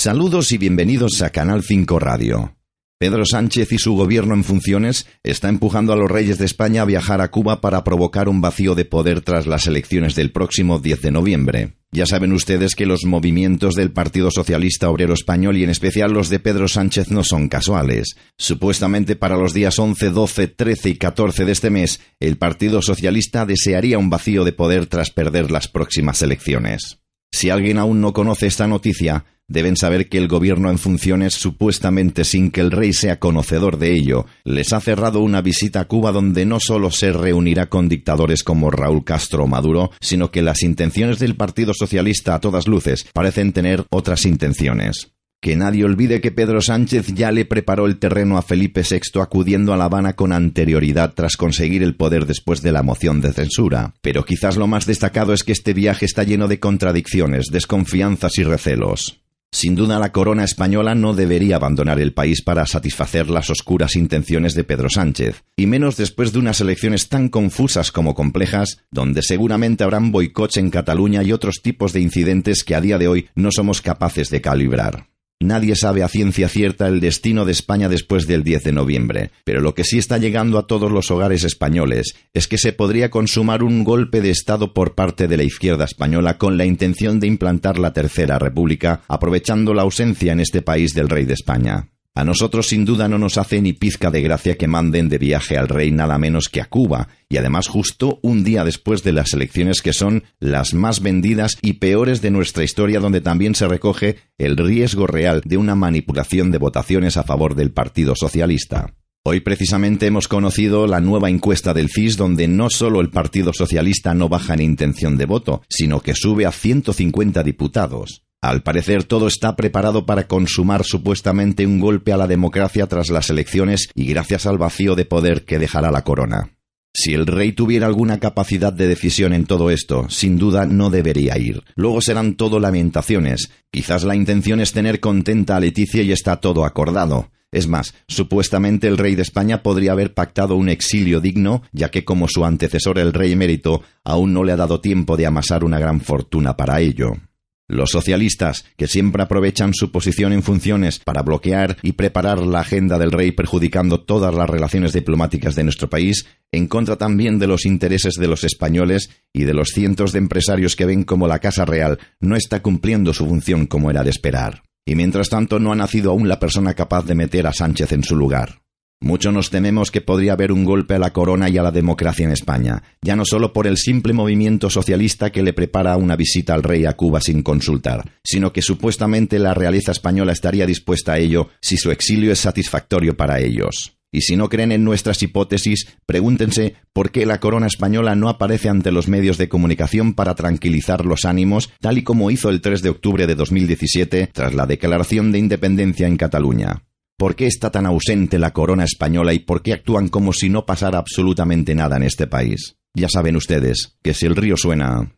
Saludos y bienvenidos a Canal 5 Radio. Pedro Sánchez y su gobierno en funciones está empujando a los reyes de España a viajar a Cuba para provocar un vacío de poder tras las elecciones del próximo 10 de noviembre. Ya saben ustedes que los movimientos del Partido Socialista Obrero Español y en especial los de Pedro Sánchez no son casuales. Supuestamente para los días 11, 12, 13 y 14 de este mes, el Partido Socialista desearía un vacío de poder tras perder las próximas elecciones. Si alguien aún no conoce esta noticia, deben saber que el gobierno en funciones, supuestamente sin que el rey sea conocedor de ello, les ha cerrado una visita a Cuba donde no solo se reunirá con dictadores como Raúl Castro o Maduro, sino que las intenciones del Partido Socialista a todas luces parecen tener otras intenciones. Que nadie olvide que Pedro Sánchez ya le preparó el terreno a Felipe VI acudiendo a La Habana con anterioridad tras conseguir el poder después de la moción de censura. Pero quizás lo más destacado es que este viaje está lleno de contradicciones, desconfianzas y recelos. Sin duda la corona española no debería abandonar el país para satisfacer las oscuras intenciones de Pedro Sánchez, y menos después de unas elecciones tan confusas como complejas, donde seguramente habrán boicots en Cataluña y otros tipos de incidentes que a día de hoy no somos capaces de calibrar. Nadie sabe a ciencia cierta el destino de España después del 10 de noviembre, pero lo que sí está llegando a todos los hogares españoles es que se podría consumar un golpe de Estado por parte de la izquierda española con la intención de implantar la Tercera República, aprovechando la ausencia en este país del rey de España. A nosotros sin duda no nos hace ni pizca de gracia que manden de viaje al rey nada menos que a Cuba, y además justo un día después de las elecciones que son las más vendidas y peores de nuestra historia donde también se recoge el riesgo real de una manipulación de votaciones a favor del Partido Socialista. Hoy precisamente hemos conocido la nueva encuesta del CIS donde no solo el Partido Socialista no baja en intención de voto, sino que sube a 150 diputados. Al parecer todo está preparado para consumar supuestamente un golpe a la democracia tras las elecciones y gracias al vacío de poder que dejará la corona. Si el rey tuviera alguna capacidad de decisión en todo esto, sin duda no debería ir. Luego serán todo lamentaciones. Quizás la intención es tener contenta a Leticia y está todo acordado. Es más, supuestamente el rey de España podría haber pactado un exilio digno, ya que como su antecesor el rey emérito, aún no le ha dado tiempo de amasar una gran fortuna para ello. Los socialistas, que siempre aprovechan su posición en funciones para bloquear y preparar la agenda del rey perjudicando todas las relaciones diplomáticas de nuestro país, en contra también de los intereses de los españoles y de los cientos de empresarios que ven como la Casa Real no está cumpliendo su función como era de esperar. Y mientras tanto no ha nacido aún la persona capaz de meter a Sánchez en su lugar. Mucho nos tememos que podría haber un golpe a la corona y a la democracia en España, ya no solo por el simple movimiento socialista que le prepara una visita al rey a Cuba sin consultar, sino que supuestamente la realeza española estaría dispuesta a ello si su exilio es satisfactorio para ellos. Y si no creen en nuestras hipótesis, pregúntense por qué la corona española no aparece ante los medios de comunicación para tranquilizar los ánimos, tal y como hizo el 3 de octubre de 2017 tras la declaración de independencia en Cataluña. ¿Por qué está tan ausente la corona española y por qué actúan como si no pasara absolutamente nada en este país? Ya saben ustedes que si el río suena,